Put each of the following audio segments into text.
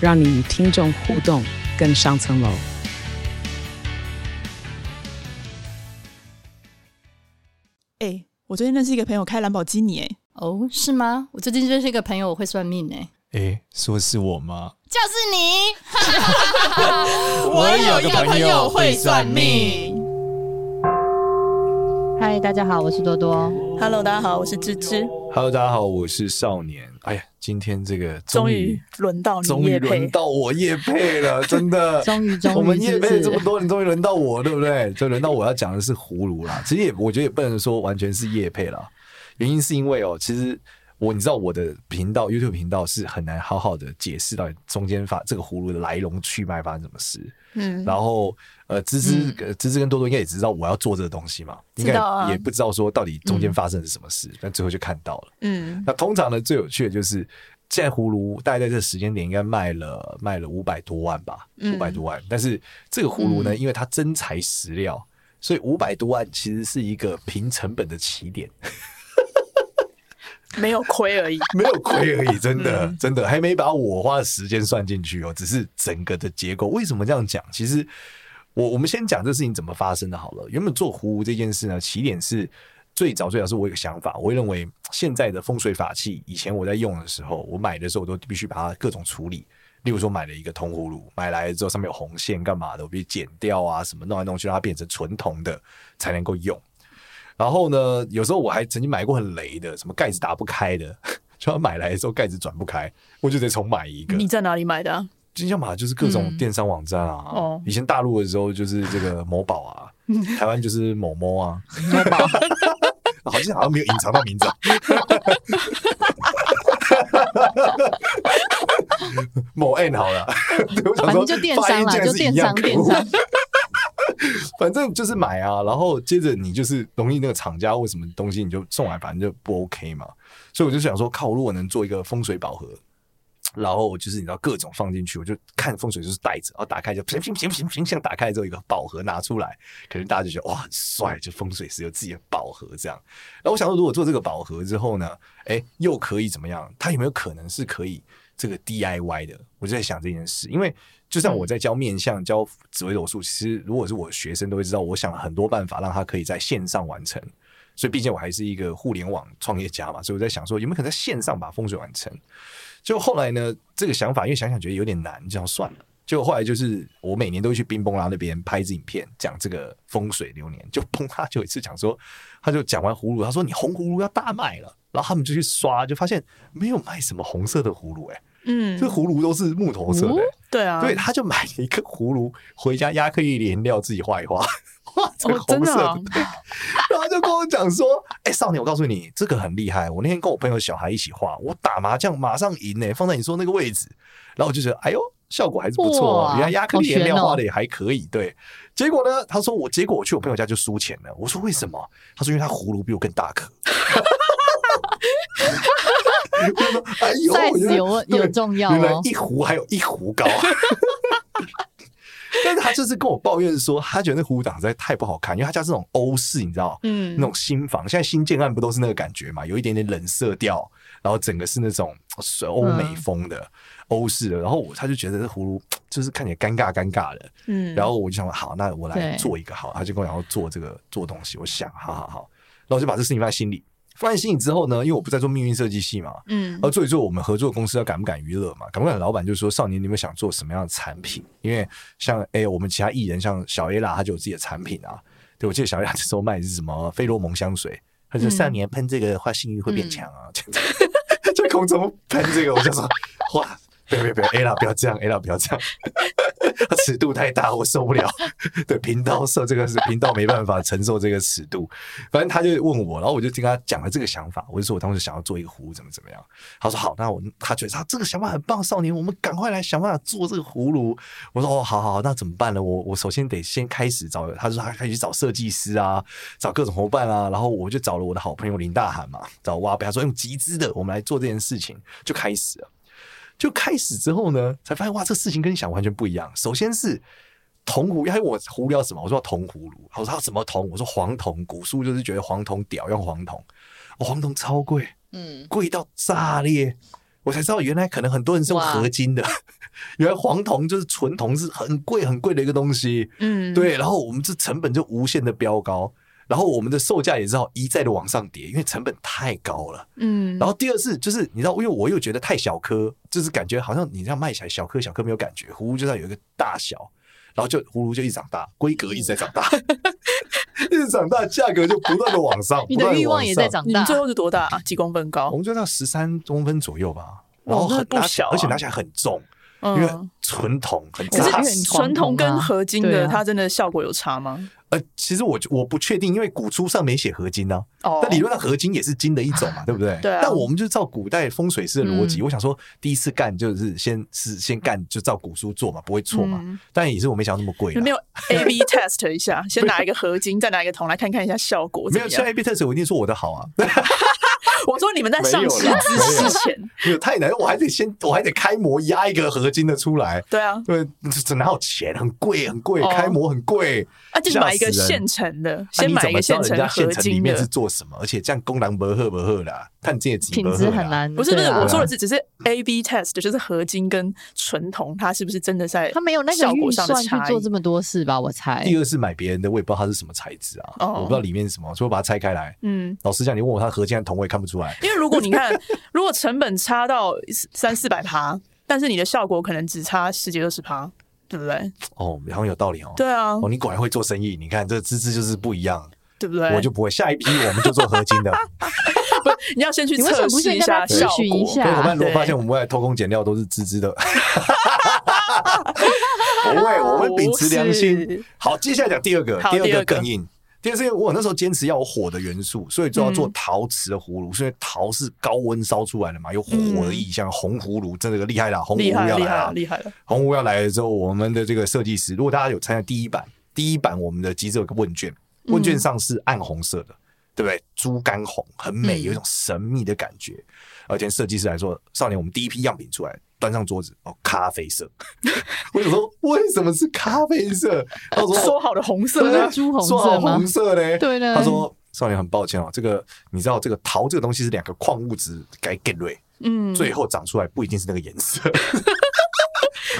让你与听众互动更上层楼。哎。我最近认识一个朋友开兰博基尼，哎，哦，是吗？我最近认识一个朋友，我会算命，哎，哎，说是我吗？就是你，我有一个朋友会算命。嗨，大家好，我是多多。Hello，大家好，我是芝芝。Hello，大家好，我是少年。哎呀。今天这个终于轮到你，终于轮到我叶配了，真的，终于终于，我们叶配这么多你，终于轮到我，对不对？就轮到我要讲的是葫芦啦。其实也，我觉得也不能说完全是叶配啦。原因是因为哦，其实我你知道我的频道 YouTube 频道是很难好好的解释到中间发这个葫芦的来龙去脉发生什么事。嗯，然后呃，芝芝、嗯、芝芝跟多多应该也知道我要做这个东西嘛，应该也不知道说到底中间发生了什么事，嗯、但最后就看到了。嗯，那通常呢，最有趣的就是现在葫芦大概在这个时间点应该卖了卖了五百多万吧，五百多万。但是这个葫芦呢，因为它真材实料，所以五百多万其实是一个平成本的起点。没有亏而已，没有亏而已，真的，真的还没把我花的时间算进去哦。只是整个的结构，为什么这样讲？其实我我们先讲这事情怎么发生的好了。原本做葫芦这件事呢，起点是最早最早是我有个想法，我会认为现在的风水法器，以前我在用的时候，我买的时候我都必须把它各种处理。例如说买了一个铜葫芦，买来之后上面有红线干嘛的，我必须剪掉啊，什么弄来弄去让它变成纯铜的才能够用。然后呢，有时候我还曾经买过很雷的，什么盖子打不开的，就要买来的时候盖子转不开，我就得重买一个。你在哪里买的啊？金像马就是各种电商网站啊。哦、嗯，以前大陆的时候就是这个某宝啊，台湾就是某某啊。某宝，好像好像没有隐藏到名字。某 N 好了，反正就电商了，就电商电商。反正就是买啊，然后接着你就是容易那个厂家或什么东西你就送来，反正就不 OK 嘛。所以我就想说，靠，如果能做一个风水宝盒，然后就是你知道各种放进去，我就看风水就是袋子，然后打开就行行行行行，像打开之后一个宝盒拿出来，可能大家就觉得哇很帅，就风水师有自己的宝盒这样。然后我想说，如果做这个宝盒之后呢，哎，又可以怎么样？它有没有可能是可以这个 DIY 的？我就在想这件事，因为。就像我在教面相、教紫微斗数，其实如果是我学生都会知道，我想了很多办法让他可以在线上完成。所以毕竟我还是一个互联网创业家嘛，所以我在想说有没有可能在线上把风水完成。就后来呢，这个想法因为想想觉得有点难，这样算了。就后来就是我每年都会去冰崩拉那边拍一支影片，讲这个风水流年。就崩他就有一次讲说，他就讲完葫芦，他说你红葫芦要大卖了，然后他们就去刷，就发现没有卖什么红色的葫芦，哎。嗯，这葫芦都是木头色的，欸，对啊，对，他就买了一个葫芦回家，压克力颜料自己画一画，画成红色的，哦的啊，然后就跟我讲说：“哎，欸，少年，我告诉你，这个很厉害。我那天跟我朋友小孩一起画，我打麻将马上赢呢，欸，放在你说那个位置。然后我就觉得，哎呦，效果还是不错，原来压克力颜料画的也还可以。对，结果呢，他说我结果我去我朋友家就输钱了。我说为什么？他说因为他葫芦比我更大颗。”哎呦，有有重要哦！原来一壶还有一壶高，但是他就是跟我抱怨说，他觉得那葫芦长实在太不好看，因为他家这种欧式，你知道，嗯，那种新房，现在新建案不都是那个感觉嘛？有一点点冷色调，然后整个是那种欧美风的欧式的，然后我他就觉得这葫芦就是看起来尴尬尴尬的，嗯，然后我就想说，好，那我来做一个好，他就跟我讲要做这个做东西，我想，好好好，然后我就把这事情放在心里。放在心里之后呢，因为我不在做命运设计系嘛，嗯，而做一做我们合作公司要敢不敢娱乐嘛，敢不敢？老板就说：“少年，你们想做什么样的产品？因为像哎、欸，我们其他艺人像小 A 啦，他就有自己的产品啊。对，我记得小 A 那时候卖的是什么菲洛蒙香水，他说少年喷这个话性欲会变强啊，在、嗯、空中喷这个，我就说哇，不要不要不要 A 啦，不要这样 A 啦，不要这样。尺度太大，我受不了。对，频道受这个是频道没办法承受这个尺度。反正他就问我，然后我就听他讲了这个想法，我就说我当时想要做一个葫芦，怎么怎么样。他说好，那我他觉得他这个想法很棒，少年，我们赶快来想办法做这个葫芦。我说哦，好好好，那怎么办呢？我我首先得先开始找，他说他开始找设计师啊，找各种伙伴啊，然后我就找了我的好朋友林大涵嘛，找挖贝，他说用集资的，我们来做这件事情，就开始了。就开始之后呢，才发现哇，这事情跟你想完全不一样。首先是铜壶，因为我葫芦要什么？我说铜葫芦。我说他什么铜？我说黄铜。古书就是觉得黄铜屌，用黄铜。哦，黄铜超贵，嗯，贵到炸裂。我才知道原来可能很多人是用合金的，原来黄铜就是纯铜，是很贵很贵的一个东西。嗯，对。然后我们这成本就无限的飙高。然后我们的售价也知道一再的往上叠，因为成本太高了。嗯，然后第二次就是你知道，因为我又觉得太小颗，就是感觉好像你这样卖起来小颗小颗没有感觉，葫芦就要有一个大小，然后就葫芦就一直长大，规格一直在长大，一直长大，价格就不断的往上。你的欲望也在长大。你最后是多大？几公分高？我们就到十三公分左右吧。然后很不小，而且拿起来很重。因为纯铜很扎实，可是纯铜跟合金的，它真的效果有差吗？呃，其实我我不确定，因为古书上没写合金呢。哦，但理论上合金也是金的一种嘛，对不对？对。但我们就照古代风水师的逻辑，我想说第一次干就是先是先干，就照古书做嘛，不会错嘛。但也是我没想到那么贵。没有 A B test 一下，先拿一个合金，再拿一个铜来看看一下效果。没有，像 A B test 我一定说我的好啊。我说你们在上市之前，没有太难，我还得先，我还得开模压一个合金的出来。对啊，对，这哪有钱？很贵，很贵，开模很贵。啊，就是买一个现成的，先买一个现成合金的。里面是做什么？而且这样功能不赫不赫的，看这些品质很难。不是不是，我说的是只是 A B test，就是合金跟纯铜，它是不是真的在？它没有那个预算去做这么多事吧？我猜。第二是买别人的，我也不知道它是什么材质啊，我不知道里面是什么，所以我把它拆开来。嗯，老实讲，你问我它合金还是铜，我也看不出来。因为如果你看，如果成本差到三四百趴，但是你的效果可能只差十几二十趴，对不对？哦，好像有道理哦。对啊，哦，你果然会做生意。你看这资质就是不一样，对不对？我就不会。下一批我们就做合金的。不，你要先去测试一下效果。伙伴如果发现我们未来偷工减料都是资质的，不会，我们秉持良心。好，接下来讲第二个，第二个更硬。第二是因为我那时候坚持要有火的元素，所以就要做陶瓷的葫芦。所以陶是高温烧出来的嘛，有火的意象。红葫芦真的厉害了，红葫芦要来了，厉害了！红葫芦要来了之后，我们的这个设计师，如果大家有参加第一版，第一版我们的集资有个问卷，问卷上是暗红色的，对不对？猪肝红很美，有一种神秘的感觉。而且设计师来说，少年，我们第一批样品出来。端上桌子哦，咖啡色。我想说，为什么是咖啡色？他说说好的红色呢？朱红色吗？红色呢？对呢。他说少年很抱歉哦，这个你知道，这个陶这个东西是两个矿物质改更锐，嗯，最后长出来不一定是那个颜色。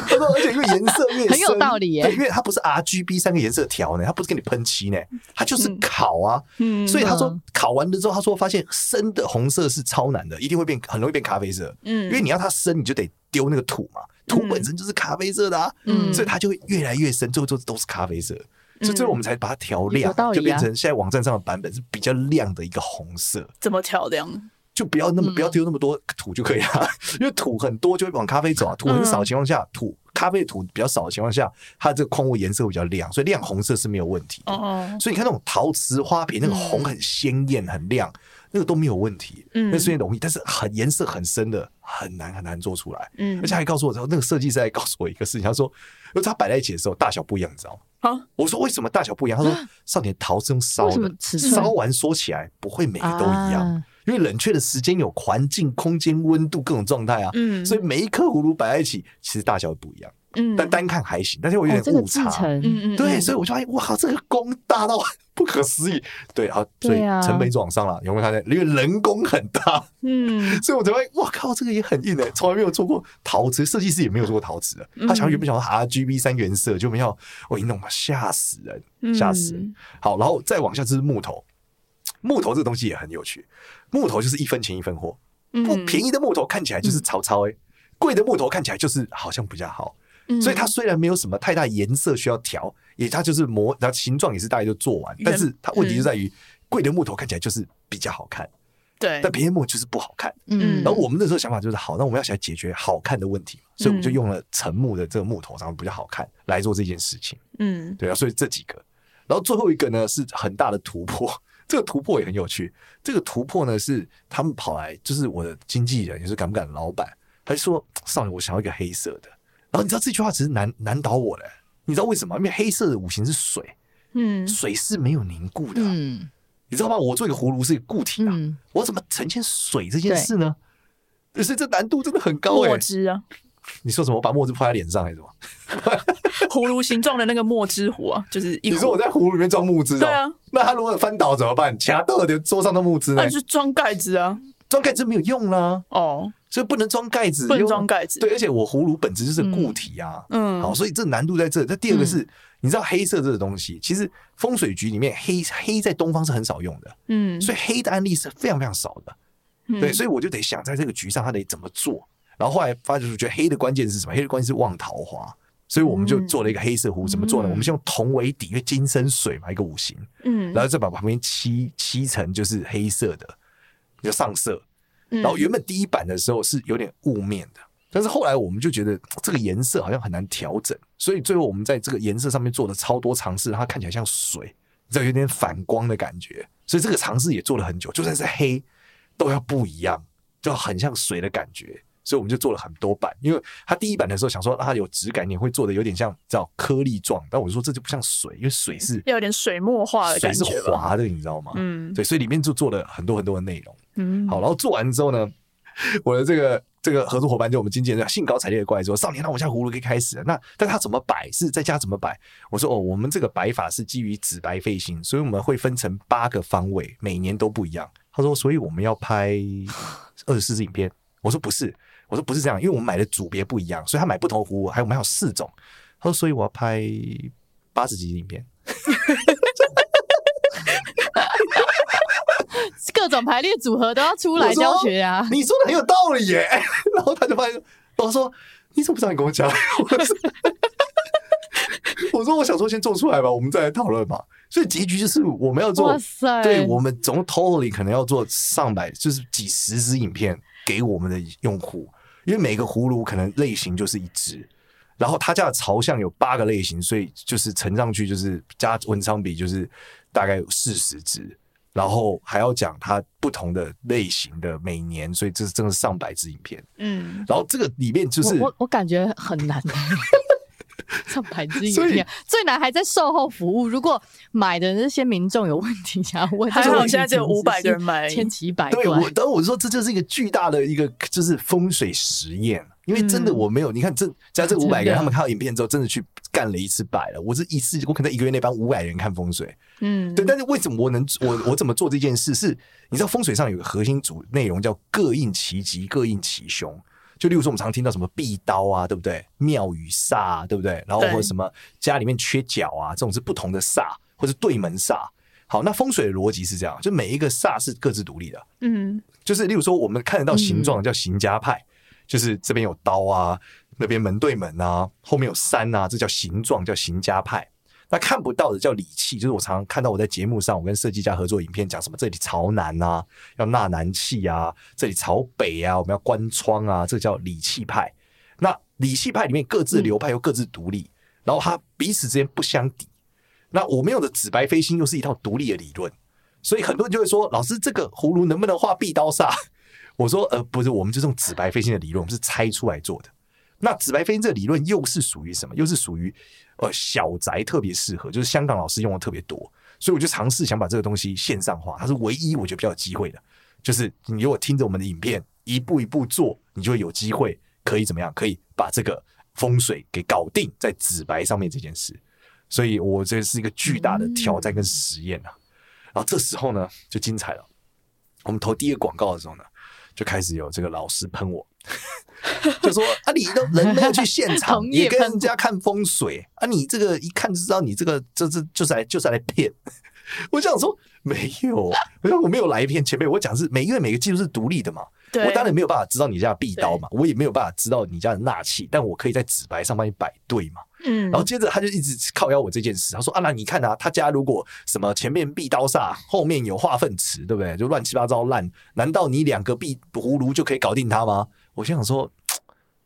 他说，而且因为颜色越深很有道理耶，因为它不是 R G B 三个颜色调呢，它不是给你喷漆呢，它就是烤啊。嗯，所以他说烤完了之后，他说发现深的红色是超难的，一定会变，很容易变咖啡色。嗯，因为你要它深，你就得。丢那个土嘛，土本身就是咖啡色的啊，嗯，所以它就会越来越深，最后就都是咖啡色，嗯、所以最后我们才把它调亮，啊、就变成现在网站上的版本是比较亮的一个红色。怎么调亮？就不要那么不要丢那么多土就可以了，嗯、因为土很多就会往咖啡走啊。土很少的情况下，土咖啡土比较少的情况下，它这个矿物颜色会比较亮，所以亮红色是没有问题的。哦，所以你看那种陶瓷花瓶，那个红很鲜艳很亮。那个都没有问题，嗯，那虽然容易，但是很颜色很深的很难很难做出来，嗯，而且还告诉我之后，那个设计师还告诉我一个事情，他说，因为他摆在一起的时候大小不一样，你知道吗？啊，我说为什么大小不一样？他说，少年陶是用烧的，烧完说起来不会每个都一样，因为冷却的时间有环境、空间、温度各种状态啊，嗯，所以每一颗葫芦摆在一起，其实大小不一样。嗯，但单看还行，但是我有点误差，嗯嗯，对，所以我就发现，哇，这个工大到不可思议，对，啊，所以成本一直往上了，有没有看见？因为人工很大，嗯，所以我才发现，哇靠，这个也很硬诶，从来没有做过陶瓷，设计师也没有做过陶瓷的，他想原本想说 RGB 三原色，就没有，我一弄嘛，吓死人，吓死人。好，然后再往下就是木头，木头这个东西也很有趣，木头就是一分钱一分货，不便宜的木头看起来就是糙糙哎，贵的木头看起来就是好像比较好。所以它虽然没有什么太大颜色需要调，也它就是模，然后形状也是大概就做完，但是它问题就在于贵的木头看起来就是比较好看，对，但便宜木就是不好看。嗯。然后我们那时候想法就是，好，那我们要起来解决好看的问题，所以我们就用了沉木的这个木头，然后比较好看来做这件事情。嗯。对啊，所以这几个，然后最后一个呢是很大的突破，这个突破也很有趣。这个突破呢是他们跑来，就是我的经纪人也是敢不敢老板，他就说：“少年，我想要一个黑色的。”然后你知道这句话其实难难倒我的，你知道为什么？因为黑色的五行是水，嗯水是没有凝固的啊、嗯你知道吗？我做一个葫芦是一个固体啊，嗯我怎么呈现水这件事呢？可是这难度真的很高哎、墨汁啊，你说什么？我把墨汁泼在脸上还是什么？葫芦形状的那个墨汁壶啊，就是一壶 你说我在葫芦里面装木汁哦？对啊，那他如果翻倒怎么办？其他都有桌上的木汁呢那？就装盖子啊。装盖子没有用啦，哦，所以不能装盖子，不能装盖子对，而且我葫芦本质就是固体啊。嗯好，所以这难度在这。那第二个是，你知道黑色这个东西，其实风水局里面黑黑在东方是很少用的，嗯，所以黑的案例是非常非常少的。嗯对，所以我就得想在这个局上他得怎么做。然后后来发觉，觉得黑的关键是什么？黑的关键是旺桃花，所以我们就做了一个黑色壶。怎么做呢？我们先用铜为底，因为金生水嘛，一个五行，嗯，然后再把旁边漆漆成就是黑色的，就上色。嗯然后原本第一版的时候是有点雾面的，但是后来我们就觉得这个颜色好像很难调整，所以最后我们在这个颜色上面做了超多尝试，让它看起来像水，你知道有点反光的感觉。所以这个尝试也做了很久，就算是黑都要不一样，就很像水的感觉。所以我们就做了很多版，因为它第一版的时候想说让它有质感，你会做的有点像叫颗粒状，但我就说这就不像水，因为水是要有点水墨画的感觉是。滑的，你知道吗？嗯对，所以里面就做了很多很多的内容。嗯，好，然后做完之后呢，我的这个这个合作伙伴就我们经纪人兴高采烈的过来说：“少年，那我现在葫芦可以开始了。那但他怎么摆？是在家怎么摆？”我说：“哦，我们这个摆法是基于紫白飞行，所以我们会分成八个方位，每年都不一样。”他说：“所以我们要拍二十四支影片。”我说：“不是，我说不是这样，因为我们买的组别不一样，所以他买不同的葫芦，还有我们还有四种。”他说：“所以我要拍八十集影片。”各种排列组合都要出来教学啊！你说的很有道理耶。然后他就发现，我说你怎么不早点跟我讲？我说我说我想说先做出来吧，我们再来讨论吧。所以结局就是我们要做哇，塞，对我们总 totally 可能要做上百，就是几十支影片给我们的用户，因为每个葫芦可能类型就是一只，然后他家的朝向有八个类型，所以就是乘上去就是加文昌笔就是大概有四十只。然后还要讲它不同的类型的每年，所以这是真的是上百支影片。嗯，然后这个里面就是我我我感觉很难。上百支影片最难还在售后服务。如果买的那些民众有问题，想要问，还好现在只有真的是500个人买千奇百怪对我，怪。当我说这就是一个巨大的一个就是风水实验，因为真的我没有，你看这在这五百个人，他们看到影片之后，真的去干了一次百了。我这一次，我可能一个月内帮五百人看风水，嗯，对。但是为什么我能我我怎么做这件事？是你知道风水上有个核心主内容叫各应其吉，各应其凶。就例如说，我们常听到什么壁刀啊，对不对？庙宇煞、啊，对不对？然后或者什么家里面缺角啊，这种是不同的煞，或者对门煞。好，那风水的逻辑是这样，就每一个煞是各自独立的。嗯，就是例如说，我们看得到形状叫形家派，就是这边有刀啊，那边门对门啊，后面有山啊，这叫形状，叫形家派。那看不到的叫理气，就是我常常看到我在节目上，我跟设计家合作影片讲什么，这里朝南啊，要纳南气啊，这里朝北啊，我们要关窗啊，这叫理气派。那理气派里面各自流派又各自独立，然后它彼此之间不相抵。那我们用的紫白飞星又是一套独立的理论，所以很多人就会说，老师这个葫芦能不能画壁刀煞？我说呃不是，我们就是用紫白飞星的理论，我们是拆出来做的。那紫白飞星这个理论又是属于什么？又是属于呃小宅特别适合，就是香港老师用的特别多，所以我就尝试想把这个东西线上化，它是唯一我觉得比较有机会的。就是你如果听着我们的影片一步一步做，你就会有机会可以怎么样？可以把这个风水给搞定在纸白上面这件事。所以我这是一个巨大的挑战跟实验啊。然后这时候呢就精彩了，我们投第一个广告的时候呢，就开始有这个老师喷我。就说啊，你都人没有去现场，也跟人家看风水啊，你这个一看就知道你这个这这就是来就是来骗。我想说没有，我说我没有来骗前辈，我讲是每因为每个技术是独立的嘛，我当然没有办法知道你家的壁刀嘛，我也没有办法知道你家的纳气，但我可以在纸牌上帮你摆对嘛。嗯，然后接着他就一直靠邀我这件事，他说啊，那你看啊，他家如果什么前面壁刀煞，后面有化粪池，对不对？就乱七八糟烂，难道你两个壁葫芦就可以搞定他吗？我心想说，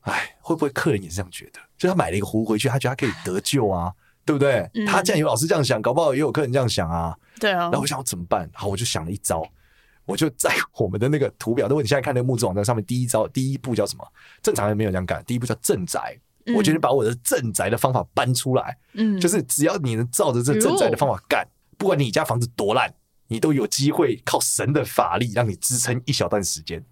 哎，会不会客人也是这样觉得？就他买了一个壶回去，他觉得他可以得救啊，对不对？嗯、他既然有老师这样想，搞不好也有客人这样想啊。对啊。然后我想我怎么办？好，我就想了一招。我就在 我们的那个图表，如果你现在看那个木质网站上面，第一招第一步叫什么？正常人没有这样干。第一步叫镇宅，嗯、我决定把我的镇宅的方法搬出来。嗯，就是只要你能照着这镇宅的方法干，不管你家房子多烂，你都有机会靠神的法力让你支撑一小段时间。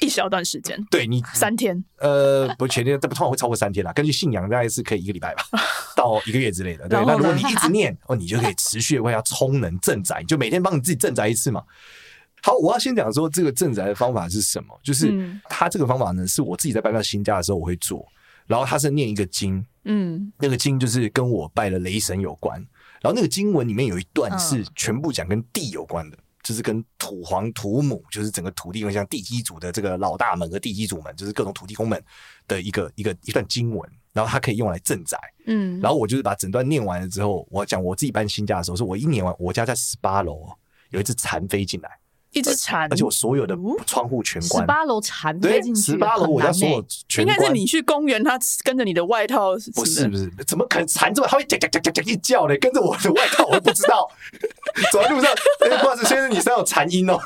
一小段时间，对你三天？呃，不，全天，这不通常会超过三天啦。根据信仰，大概是可以一个礼拜吧，到一个月之类的。对，那如果你一直念 哦，你就可以持续为它充能镇宅，就每天帮你自己镇宅一次嘛。好，我要先讲说这个镇宅的方法是什么，就是他这个方法呢，是我自己在搬到新家的时候我会做，然后他是念一个经，嗯，那个经就是跟我拜了雷神有关，然后那个经文里面有一段是全部讲跟地有关的，就是跟土皇土母，就是整个土地，像地基主的这个老大们和地基主们，就是各种土地公们的一个一个一段经文，然后它可以用来镇宅，嗯，然后我就是把整段念完了之后，我讲我自己搬新家的时候，是我一念完，我家在十八楼，有一只蝉飞进来。一只蝉，而且我所有的窗户全关。十八楼蝉飞进去，十八楼我家所有全关。应该是你去公园，它跟着你的外套。不是不是，怎么可能蝉这么？它会叫叫叫叫叫一叫嘞，跟着我的外套，我都不知道。走在路上，哎，不好意思，先生，你身上有蝉音哦。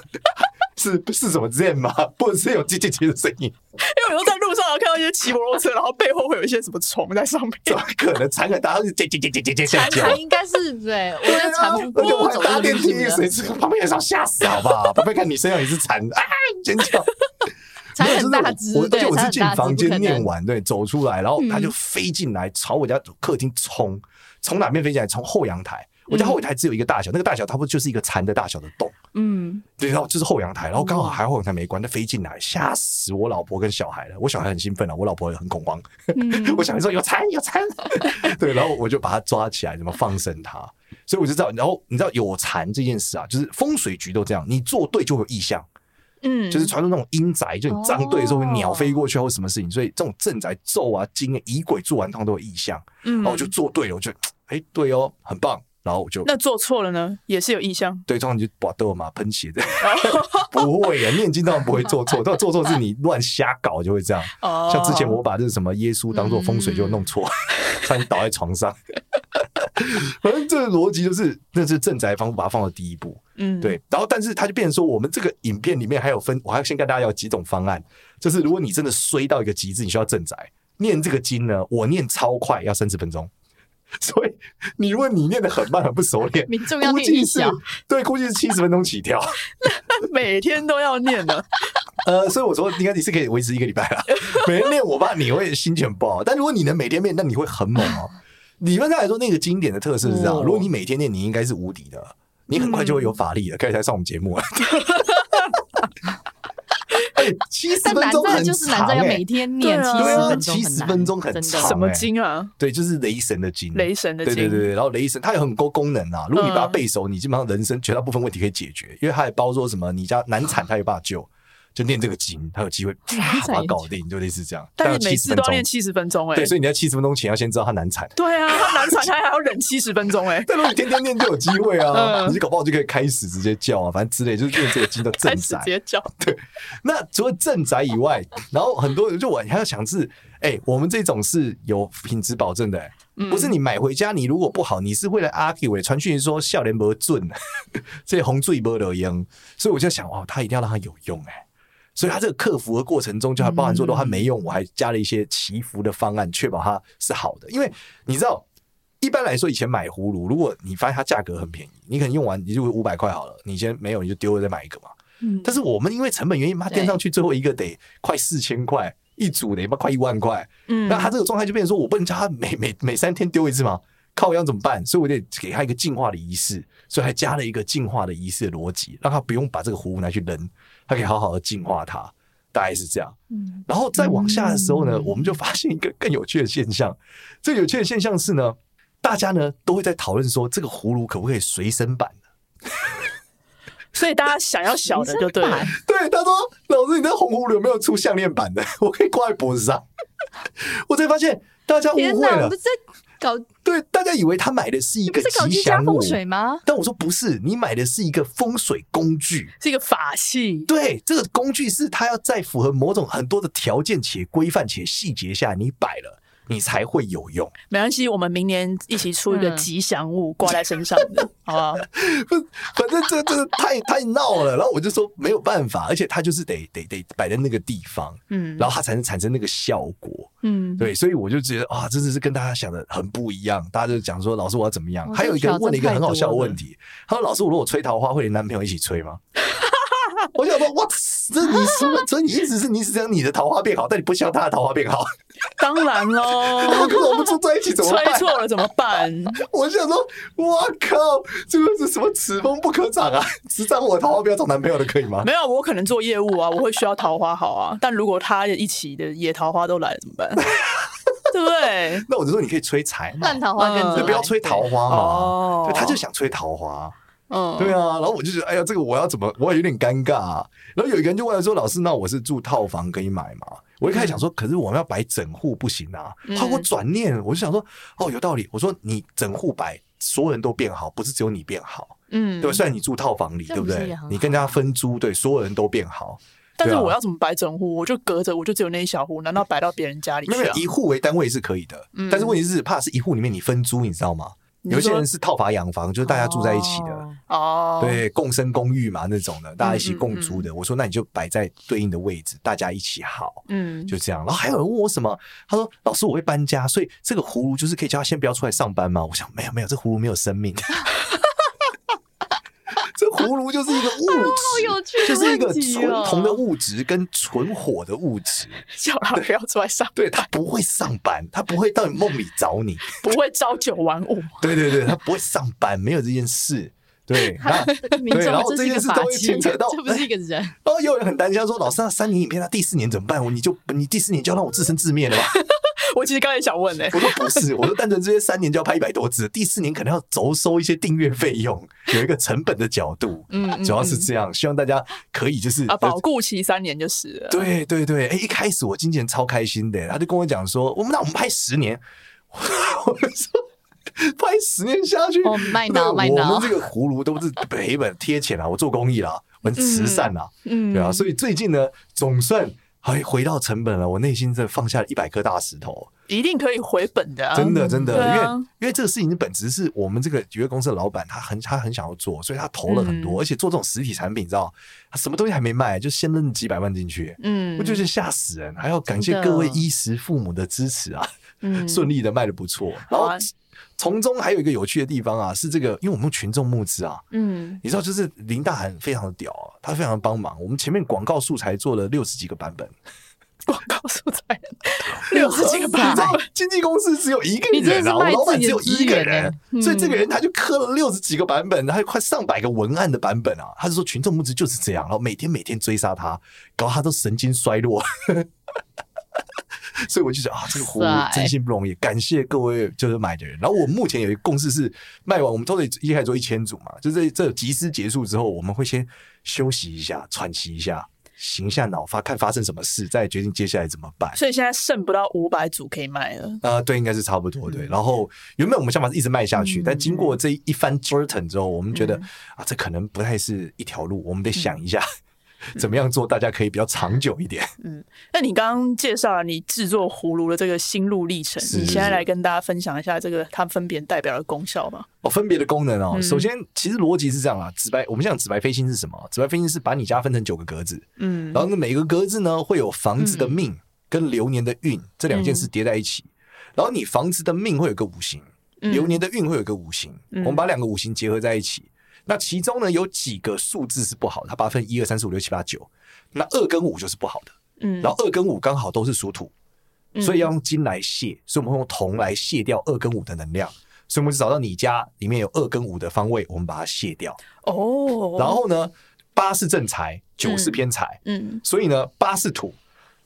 是是什么 Zen 吗？不者是有叽叽叽的声音？因为有时候在路上，然后看到一些骑摩托车，然后背后会有一些什么虫在上面。怎么可能？蝉很大，家是叽叽叽叽叽叽叫。蝉应该是对，我觉得蝉不不走搭电梯，谁知道旁边有人吓死好不好？旁边看你身上也是蝉啊，尖叫。蝉很大只，而且我是进房间念完，对，走出来，然后他就飞进来，朝我家客厅冲，从哪边飞进来？从后阳台。我家后阳台只有一个大小，那个大小差不多就是一个蚕的大小的洞。嗯，对，然后就是后阳台，然后刚好还后阳台没关，它飞进来，吓死我老婆跟小孩了。我小孩很兴奋了，我老婆也很恐慌。嗯、我小孩说有蚕有蚕，对，然后我就把它抓起来，怎么放生它。所以我就知道，然后你知道有蚕这件事啊，就是风水局都这样，你做对就有意象。嗯，就是传说那种阴宅，就你站对的时候会鸟飞过去或什么事情，所以这种镇宅咒啊、经啊、仪轨做完通常都有意象。嗯，然后我就做对了，我就哎、欸、对哦，很棒。然后我就那做错了呢，也是有意向。对，通常就把豆嘛喷血的，不会啊，念经当然不会做错，但做错是你乱瞎搞就会这样。哦，像之前我把这个什么耶稣当做风水就弄错，差点倒在床上。反正这个逻辑就是，那是镇宅方把它放到第一步。嗯，对。然后，但是它就变成说，我们这个影片里面还有分，我还要先跟大家要几种方案，就是如果你真的衰到一个极致，你需要镇宅，念这个经呢，我念超快，要三十分钟。所以，你如果你念的很慢，很不熟练，民众要念一小，对，估计是七十分钟起跳。每天都要念的，呃，所以我说，应该你是可以维持一个礼拜了。每天念，我怕你会心情不好。但如果你能每天念，那你会很猛哦。理论上来说，那个经典的特色是这样：如果你每天念，你应该是无敌的，你很快就会有法力了，可以来上我们节目了。七十分钟很长哎，要每天念七十分钟很长。什么经啊？对，就是雷神的经。雷神的经。对对对，然后雷神它有很多功能啊，如果你把它背熟，你基本上人生绝大部分问题可以解决，因为它也包说什么你家难产，它有办法救。就念这个经，他有机会把它搞定，就类似这样。但是每次都要念七十分钟哎。对，所以你在七十分钟前要先知道他难产。对啊，他难产，他还要忍七十分钟哎。但如果你天天念就有机会啊，你就搞不好就可以开始直接叫啊，反正之类就是念这个经的镇宅。直接叫。对。那除了镇宅以外，然后很多人就我还要想是，哎，我们这种是有品质保证的，不是你买回家你如果不好，你是为了阿 Q 传讯说笑脸不准，这红最不得用，所以我就想哦，他一定要让他有用哎。所以它这个克服的过程中，就还包含说，如果它没用，我还加了一些祈福的方案，确保它是好的。因为你知道，一般来说，以前买葫芦，如果你发现它价格很便宜，你可能用完你就五百块好了，你先没有你就丢了再买一个嘛。嗯。但是我们因为成本原因，它垫上去最后一个得快四千块一组得快一万块。嗯。那它这个状态就变成说，我不能叫它每每每三天丢一次吗？靠要怎么办？所以我得给他一个进化的仪式，所以还加了一个进化的仪式的逻辑，让他不用把这个葫芦拿去扔。他可以好好的净化它，大概是这样。嗯，然后再往下的时候呢，我们就发现一个更有趣的现象。这个有趣的现象是呢，大家呢都会在讨论说，这个葫芦可不可以随身版的？所以大家想要小的就对了。对，他说：“老师，你那红葫芦有没有出项链版的？我可以挂在脖子上。”我才发现大家误会了。搞对，大家以为他买的是一个吉祥物水吗？但我说不是，你买的是一个风水工具。是一个法器。对，这个工具是它要在符合某种很多的条件且规范且细节下，你摆了。你才会有用，没关系，我们明年一起出一个吉祥物挂在身上的，好不好？反正这这太太闹了，然后我就说没有办法，而且它就是得得得摆在那个地方，嗯，然后它才能产生那个效果，嗯，对，所以我就觉得啊，真的是跟大家想的很不一样。大家就讲说，老师我要怎么样？还有一个人问了一个很好笑的问题，他说：“老师，我如果吹桃花，会连男朋友一起吹吗？”我想说，哇，这你说，所以你意思是你只想你的桃花变好，但你不希望他的桃花变好？当然喽，可是我们住在一起怎么办？吹错了怎么办？我想说，我靠，这个是什么？此风不可长啊！只长我桃花，不要找男朋友的，可以吗？没有，我可能做业务啊，我会需要桃花好啊。但如果他一起的野桃花都来了怎么办？对不对？那我就说你可以吹财嘛，烂桃花跟着来，就不要吹桃花嘛。哦，对，他就想吹桃花。嗯，对啊，然后我就觉得，哎呀，这个我要怎么，我也有点尴尬啊。然后有一个人就问说：“老师，那我是住套房可以买吗？”我一开始想说，可是我们要摆整户不行啊。后来我转念，我就想说，哦，有道理。我说你整户摆，所有人都变好，不是只有你变好，嗯，对吧？虽然你住套房里，对不对？你跟人家分租，对，所有人都变好。但是我要怎么摆整户？我就隔着，我就只有那一小户，难道摆到别人家里去？没有，一户为单位是可以的，嗯但是问题是，怕是一户里面你分租，你知道吗？有些人是套房养房，就是大家住在一起的哦，对，共生公寓嘛那种的，大家一起共租的。我说那你就摆在对应的位置，大家一起好，嗯，就这样。然后还有人问我什么？他说：“老师，我会搬家，所以这个葫芦就是可以叫他先不要出来上班吗？”我想没有没有，这葫芦没有生命。这葫芦就是一个 物质，就是一个纯铜的物质跟纯火的物质，叫他不要出来上。对，他不会上班，他不会到你梦里找你，不会朝九晚五。对对对，他不会上班，没有这件事。对，那对，然后这件事都会牵扯到，这不是一个人。哦，有人很担心，他说：“老师，那三年影片他第四年怎么办？你就你第四年就要让我自生自灭了吧？” 我其实刚才想问呢，我说不是，我说单纯这些三年就要拍一百多支，第四年可能要轴收一些订阅费用，有一个成本的角度，嗯，主要是这样，希望大家可以就是啊，保固期三年就是了。对对对，哎，一开始我经纪人超开心的，他就跟我讲说，我们那我们拍十年，我说拍十年下去，哦，卖脑卖脑，我们这个葫芦都是赔本贴钱啊，我做公益啦，我们慈善啦，嗯，对啊，所以最近呢，总算。哎，回到成本了，我内心真的放下了一百颗大石头，一定可以回本的，啊，真的真的，啊、因为因为这个事情的本质是我们这个娱乐公司的老板，他很他很想要做，所以他投了很多，嗯、而且做这种实体产品，你知道，他什么东西还没卖，就先扔几百万进去，嗯，我就是吓死人，还要感谢各位衣食父母的支持啊，嗯，顺利的卖的不错，然后。从中还有一个有趣的地方啊，是这个，因为我们用群众募资啊，嗯，你知道，就是林大涵非常的屌啊，他非常的帮忙。我们前面广告素材做了六十几个版本，广告素材 六十几个版本，经纪公司只有一个人啊，我老板只有一个人，所以这个人他就刻了六十几个版本，还有快上百个文案的版本啊。他就说群众募资就是这样，然后每天每天追杀他，搞他都神经衰弱。所以我就想啊，这个葫芦真心不容易，感谢各位就是买的人。然后我目前有一个共识是，卖完我们都得一开始做一千组嘛，就是这集资结束之后，我们会先休息一下，喘息一下，醒一下脑，发看发生什么事，再决定接下来怎么办。所以现在剩不到五百组可以卖了啊、呃，对，应该是差不多对。然后原本我们想法是一直卖下去，嗯、但经过这一番折腾之后，我们觉得、嗯、啊，这可能不太是一条路，我们得想一下。嗯怎么样做，大家可以比较长久一点？嗯，那你刚刚介绍了你制作葫芦的这个心路历程，是你现在来跟大家分享一下这个它分别代表的功效吧。哦，分别的功能哦，嗯、首先其实逻辑是这样啊，紫白，我们讲紫白飞星是什么？紫白飞星是把你家分成九个格子，嗯，然后呢每个格子呢会有房子的命跟流年的运、嗯、这两件事叠在一起，然后你房子的命会有个五行，流年的运会有个五行，嗯、我们把两个五行结合在一起。那其中呢，有几个数字是不好的，它把它分一二三四五六七八九，那二跟五就是不好的，嗯，然后二跟五刚好都是属土，所以要用金来泄，所以我们会用铜来泄掉二跟五的能量，所以我们就找到你家里面有二跟五的方位，我们把它泄掉。哦，然后呢，八是正财，九是偏财，嗯，所以呢，八是土，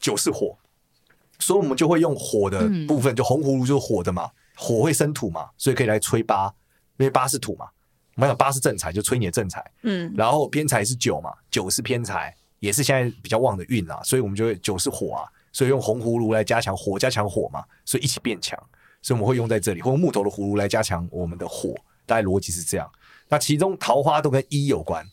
九是火，所以我们就会用火的部分，就红葫芦就是火的嘛，火会生土嘛，所以可以来催八，因为八是土嘛。我们讲八是正财，就催你的正财，嗯，然后偏财是九嘛，九是偏财，也是现在比较旺的运啊，所以我们就会九是火啊，所以用红葫芦来加强火，加强火嘛，所以一起变强，所以我们会用在这里，或用木头的葫芦来加强我们的火。大概逻辑是这样。那其中桃花都跟一有关，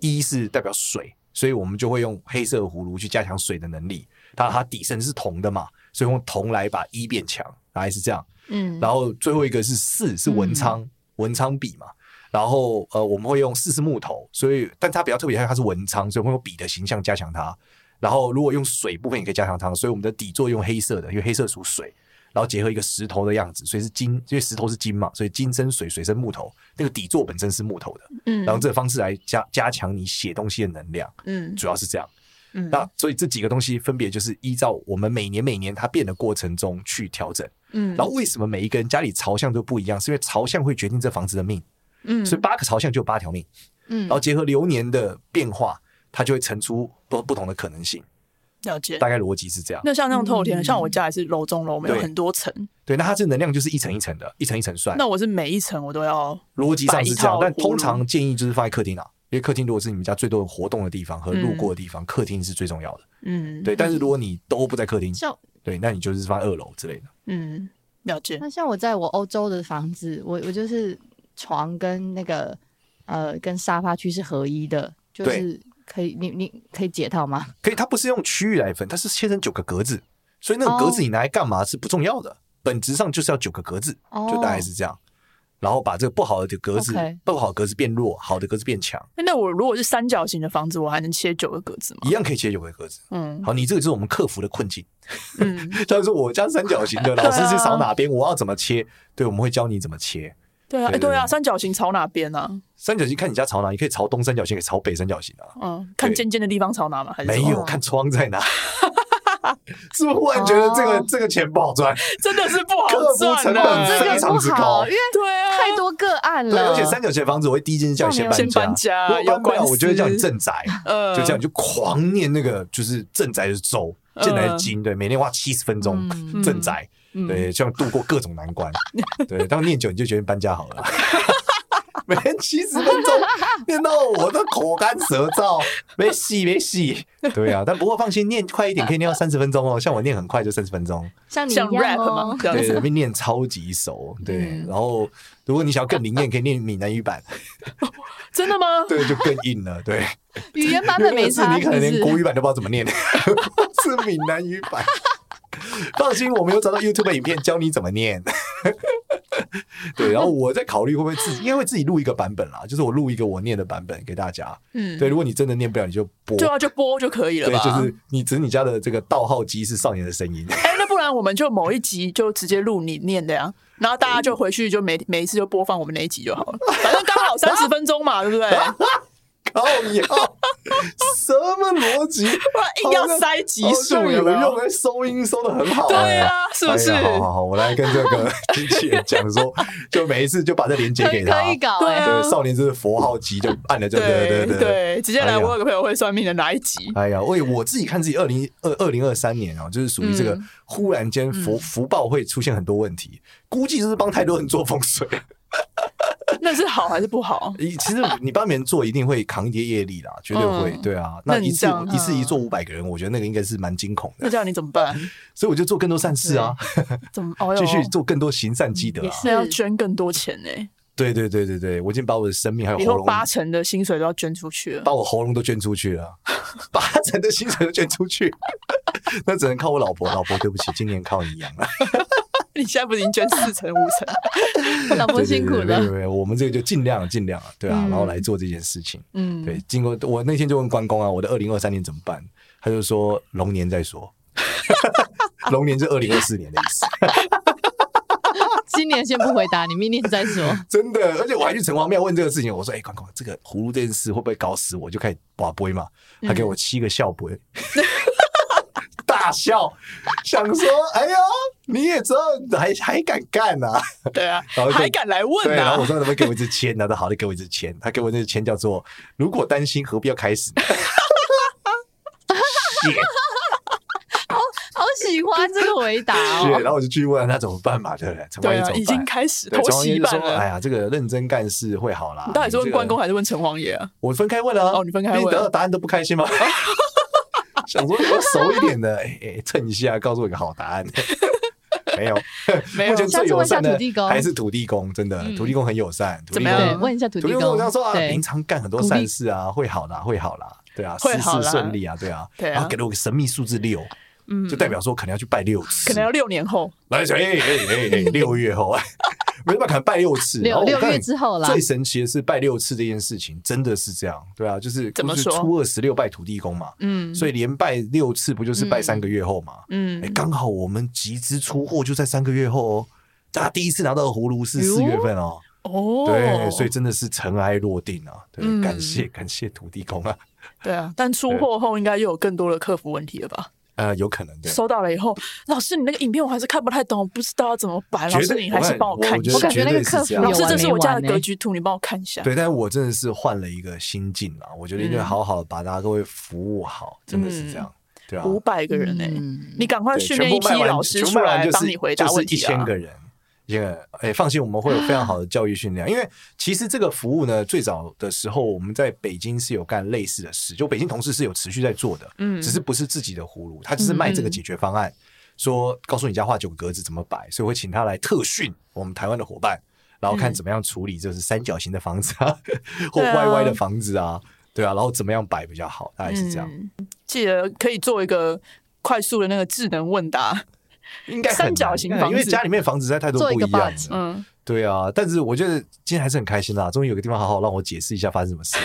一是代表水，所以我们就会用黑色的葫芦去加强水的能力。它它底身是铜的嘛，所以用铜来把一变强，大概是这样。嗯，然后最后一个是四，是文昌，嗯、文昌笔嘛。然后呃，我们会用四是木头，所以但它比较特别，它它是文昌，所以会用笔的形象加强它。然后如果用水部分也可以加强它，所以我们的底座用黑色的，因为黑色属水。然后结合一个石头的样子，所以是金，因为石头是金嘛，所以金生水，水生木头。那个底座本身是木头的，嗯，然后这个方式来加加强你写东西的能量，嗯，主要是这样，嗯，那所以这几个东西分别就是依照我们每年每年它变的过程中去调整，嗯，然后为什么每一个人家里朝向都不一样？是因为朝向会决定这房子的命，嗯，所以八个朝向就有八条命，嗯，然后结合流年的变化，它就会呈出不不同的可能性。了解，大概逻辑是这样。那像那种透天，嗯、像我家也是楼中楼，没有很多层。对，那它这能量就是一层一层的，一层一层算。那我是每一层我都要逻辑上是这样，但通常建议就是放在客厅啊，因为客厅如果是你们家最多活动的地方和路过的地方，嗯、客厅是最重要的。嗯，对。但是如果你都不在客厅，像对，那你就是放在二楼之类的。嗯，了解。那像我在我欧洲的房子，我我就是床跟那个呃跟沙发区是合一的，就是。可以，你你可以解套吗？可以，它不是用区域来分，它是切成九个格子，所以那个格子你拿来干嘛是不重要的，oh. 本质上就是要九个格子，oh. 就大概是这样。然后把这个不好的格子.不好的格子变弱，好的格子变强。那我如果是三角形的房子，我还能切九个格子吗？一样可以切九个格子。嗯，好，你这个就是我们克服的困境。嗯，但是我家三角形的，老师是扫哪边，我要怎么切？对，我们会教你怎么切。对啊，哎，对啊，三角形朝哪边啊？三角形看你家朝哪，你可以朝东三角形，可以朝北三角形啊。嗯，看尖尖的地方朝哪吗？还是没有看窗在哪？是不是忽然觉得这个这个钱不好赚？真的是不好赚，成本非常之高，因为对啊，太多个案了。而且三角形房子，我会第一件事叫你先搬家。搬不了，我就会叫你镇宅。嗯，就这样就狂念那个就是镇宅的咒，镇宅的经，对，每天花七十分钟镇宅。对，希望度过各种难关。对，当念久你就决定搬家好了。每天七十分钟念到我都口干舌燥，没戏没戏。对啊，但不过放心，念快一点可以念到三十分钟哦。像我念很快就三十分钟，像你一样吗？对，这边念超级熟。对，然后如果你想要更灵验，可以念闽南语版。真的吗？对，就更硬了。对，语言版本没差，你可能连国语版都不知道怎么念，是闽南语版。放心，我们有找到 YouTube 影片教你怎么念。对，然后我在考虑会不会自己，应该会自己录一个版本啦，就是我录一个我念的版本给大家。嗯，对，如果你真的念不了，你就播，对啊，就播就可以了。对，就是你只是你家的这个盗号机是少年的声音。哎，那不然我们就某一集就直接录你念的呀，然后大家就回去就每每一次就播放我们那一集就好了，反正刚好三十分钟嘛，对不对？靠腰，什么逻辑？硬要塞级数，有用，收音收的很好。对啊，是不是？好好好，我来跟这个机器人讲说，就每一次就把这连接给他。可以搞，对少年就是佛号级，就按了就对对对对，直接来。我有个朋友会算命的哪一集？哎呀，为我自己看自己二零二二零二三年啊，就是属于这个忽然间福福报会出现很多问题，估计就是帮太多人做风水。那是好还是不好？其实你帮别人做，一定会扛一些业力啦，绝对会。对啊，那一次一次一做五百个人，我觉得那个应该是蛮惊恐的。那这样你怎么办？所以我就做更多善事啊，怎么继续做更多行善积德？也是要捐更多钱呢。对对对对对，我已经把我的生命还有喉咙八成的薪水都要捐出去了，把我喉咙都捐出去了，八成的薪水都捐出去，那只能靠我老婆。老婆，对不起，今年靠你养了。你现在不是已经捐四成五成？老婆辛苦了。对对对，我们这个就尽量尽量对啊，然后来做这件事情。嗯，对。经过我那天就问关公啊，我的二零二三年怎么办？他就说龙年再说。龙年是二零二四年的意思。今年先不回答，你明年再说。真的，而且我还去城隍庙问这个事情，我说：“哎，关公，这个葫芦这件事会不会搞死我？”就开始跋杯嘛，他给我七个笑杯。大笑，想说：“哎呦，你也知道，还还敢干呐、啊？对啊，还敢来问呢、啊？然后我说：“能不能给我一支签？”他说：“好的，给我一支签。”他给我那支签叫做“如果担心，何必要开始？” 好好喜欢这个回答哦。然后我就去问他怎么办嘛，对不对？城隍爷怎么办？已经开始头洗一半了。哎呀，这个认真干事会好啦。你到底是问关公还是问城隍爷啊？我分开问了。哦，你分开问，你得到答案都不开心吗？想说比较熟一点的，哎、欸、哎，蹭一下，告诉我一个好答案。没有，没有目前最友善的下次问一下土地公还是土地公，真的，土地公很友善。土地公怎么样对，问一下土土地地公，公常说啊，平常干很多善事啊，会好啦，会好啦，对啊，事事顺利啊，对啊，对啊然后给了我个神秘数字六，嗯，就代表说可能要去拜六次，可能要六年后，来，哎哎哎哎，六月后，没办法，可能拜六次。然后我看六六月之后啦。最神奇的是拜六次这件事情，真的是这样，对啊，就是怎么说？初二十六拜土地公嘛，嗯。所以连拜六次，不就是拜三个月后嘛？嗯。哎，刚好我们集资出货就在三个月后哦，大家第一次拿到的葫芦是四月份哦，哦，对，所以真的是尘埃落定啊，对，嗯。感谢感谢土地公啊，对啊，但出货后应该又有更多的客服问题了吧？呃，有可能对。收到了以后，老师你那个影片我还是看不太懂，我不知道要怎么办。老师你还是帮我看一下我感觉那个客服老师，这是我家的格局图，你帮我看一下。对，但是我真的是换了一个心境啦，我觉得一定要好好的把大家各位服务好，真的是这样，对啊，五百个人呢、嗯你赶快训练一批老师出来帮你回答问题啊！个人，哎，放心，我们会有非常好的教育训练。因为其实这个服务呢，最早的时候我们在北京是有干类似的事，就北京同事是有持续在做的，嗯。只是不是自己的葫芦，他只是卖这个解决方案，说告诉你家画九个格子怎么摆，所以会请他来特训我们台湾的伙伴，然后看怎么样处理就是三角形的房子啊，或歪歪的房子啊，对啊，然后怎么样摆比较好，大概是这样，嗯。记得可以做一个快速的那个智能问答。应该三角形房子。因为家里面房子实在太多不一样了。嗯，对啊，但是我觉得今天还是很开心啦，终于有个地方好好让我解释一下发生什么事，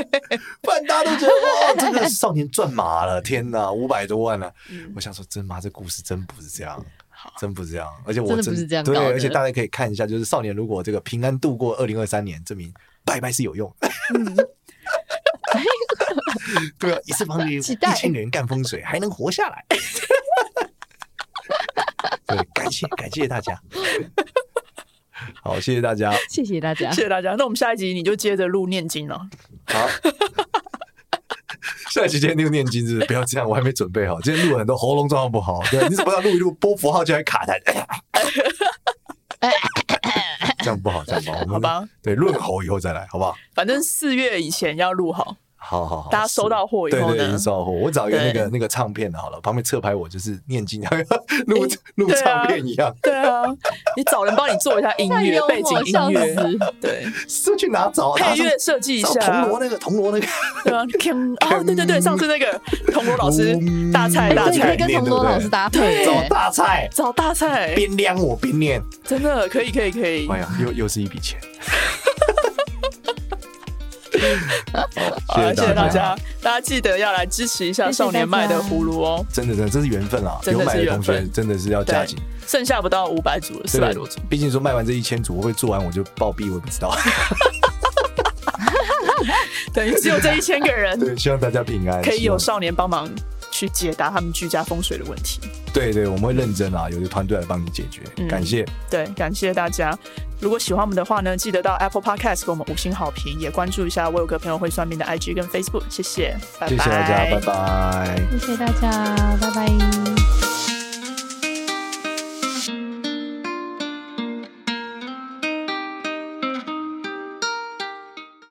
不然大家都觉得哇，这个少年赚麻了，天哪，五百多万了、嗯。我想说，真妈，这故事真不是这样，真不是这样，而且我真的不是这样对，而且大家可以看一下，就是少年如果这个平安度过二零二三年，证明拜拜是有用。对啊，一次帮你一千个人干风水，还能活下来。对，感谢感谢大家。好，谢谢大家。谢谢大家。谢谢大家。那我们下一集你就接着录念经了。好，下一集今天录念经是不是不要这样，我还没准备好。今天录了很多喉咙状况不好，对，你怎么要录一录播符号就还卡痰？这样不好，这样不好。我们好吧，对，润喉以后再来，好不好？反正四月以前要录好。好好好，大家收到货以后呢对对，已经收到货。我找一个那个那个唱片的好了，旁边侧拍我就是念经，然后录欸录唱片一样，对啊，你找人帮你做一下音乐、背景音乐，对，是去哪找？配乐设计一找下铜锣。那个铜锣那个。对啊，锵哦，对对对，上次那个铜锣老师大菜大哎对，可以菜跟铜锣老师搭配对找。大菜，找大菜，边量我边念。真的可以可以可以。哎呀，又又是一笔钱。好，谢谢大家，大家记得要来支持一下少年卖的葫芦哦。真的真的，这是缘分啦！真的是有买的同学真的是要加紧，剩下不到五百组了，四百多组。毕竟说卖完这一千组，会不会做完我就暴毙，我也不知道。等于只有这一千个人 对，希望大家平安，可以有少年帮忙去解答他们居家风水的问题。对对，我们会认真啊，有个团队来帮你解决，嗯感谢。对，感谢大家。如果喜欢我们的话呢，记得到 Apple Podcast 给我们五星好评，也关注一下我有个朋友会算命的 IG 跟 Facebook。谢谢，拜拜。谢谢大家，拜拜。谢谢大家，拜拜。